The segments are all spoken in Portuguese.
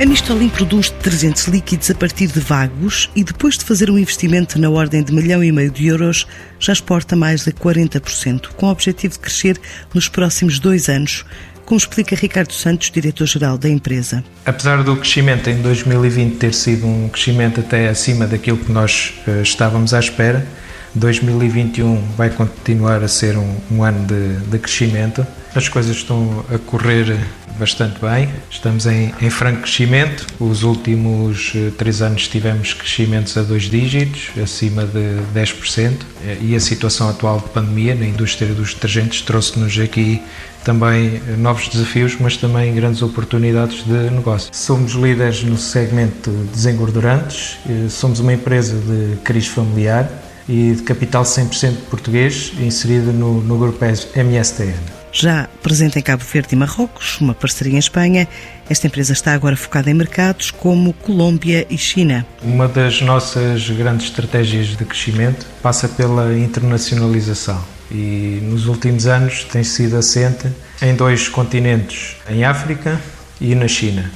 A Mistolin produz detergentes líquidos a partir de vagos e depois de fazer um investimento na ordem de milhão e meio de euros, já exporta mais de 40%, com o objetivo de crescer nos próximos dois anos, como explica Ricardo Santos, diretor-geral da empresa. Apesar do crescimento em 2020 ter sido um crescimento até acima daquilo que nós uh, estávamos à espera, 2021 vai continuar a ser um, um ano de, de, crescimento. As coisas estão a correr bastante bem, estamos em, em franco crescimento. Os últimos uh, três anos tivemos crescimentos a dois dígitos, acima de 10%, e a situação atual de pandemia na indústria dos detergentes trouxe-nos aqui também novos desafios, mas também grandes oportunidades de negócio. Somos líderes no segmento de desengordurantes, somos uma empresa de cariz familiar e de capital 100% português, inserida no, no grupo MSTN. Já presente em Cabo Verde e Marrocos, uma parceria em Espanha, esta empresa está agora focada em mercados como Colômbia e China. Uma das nossas grandes estratégias de crescimento passa pela internacionalização e nos últimos anos tem sido assente em dois continentes, em África e na China.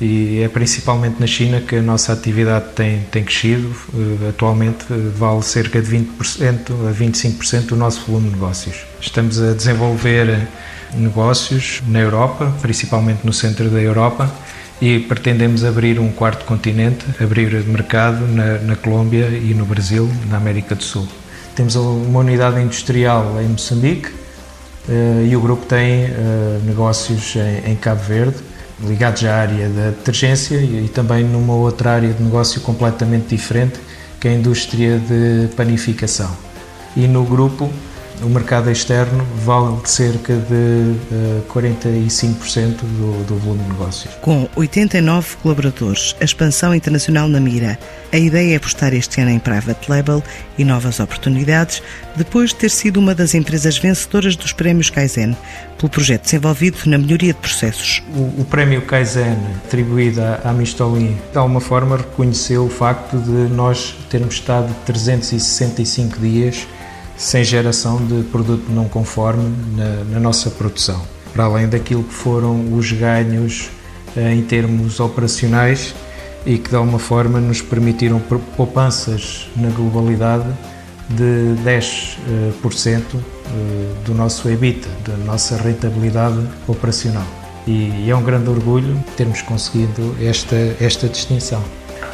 E é principalmente na China que a nossa atividade tem, tem crescido. Eh, atualmente eh, vale cerca de 20% a 25% do nosso volume de negócios. Estamos a desenvolver negócios na Europa, principalmente no centro da Europa, e pretendemos abrir um quarto continente, abrir mercado na, na Colômbia e no Brasil, na América do Sul. Temos uma unidade industrial em Moçambique e o grupo tem negócios em, em, Cabo Verde, ligados à área da detergência e, também numa outra área de negócio completamente diferente, que é a indústria de panificação. E no grupo o mercado externo vale cerca de uh, eh, 45% do, do volume de negócios. Com 89 colaboradores, a expansão internacional na mira, a ideia é apostar este ano em private label e novas oportunidades, depois de ter sido uma das empresas vencedoras dos prémios Kaizen, pelo projeto desenvolvido na melhoria de processos. O, o prémio Kaizen, atribuído à Mistolin, de alguma forma reconheceu o facto de nós termos estado 365 dias sem geração de produto não conforme na, na nossa produção. Para além daquilo que foram os ganhos eh, em termos operacionais e que de alguma forma nos permitiram poupanças na globalidade de 10% eh, eh, do nosso EBITDA, da nossa rentabilidade operacional. E é um grande orgulho termos conseguido esta, esta distinção.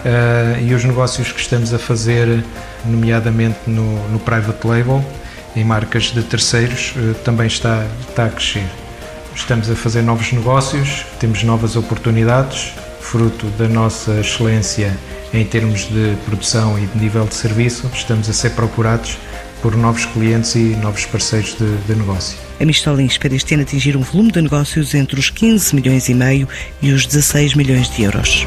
Uh, e os negócios que estamos a fazer, nomeadamente no, no private label, em marcas de terceiros, uh, também está, está a crescer. Estamos a fazer novos negócios, temos novas oportunidades, fruto da nossa excelência em termos de produção e de nível de serviço, estamos a ser procurados por novos clientes e novos parceiros de, de negócio. A Mistolin espera este ano atingir um volume de negócios entre os 15 milhões e meio e os 16 milhões de euros.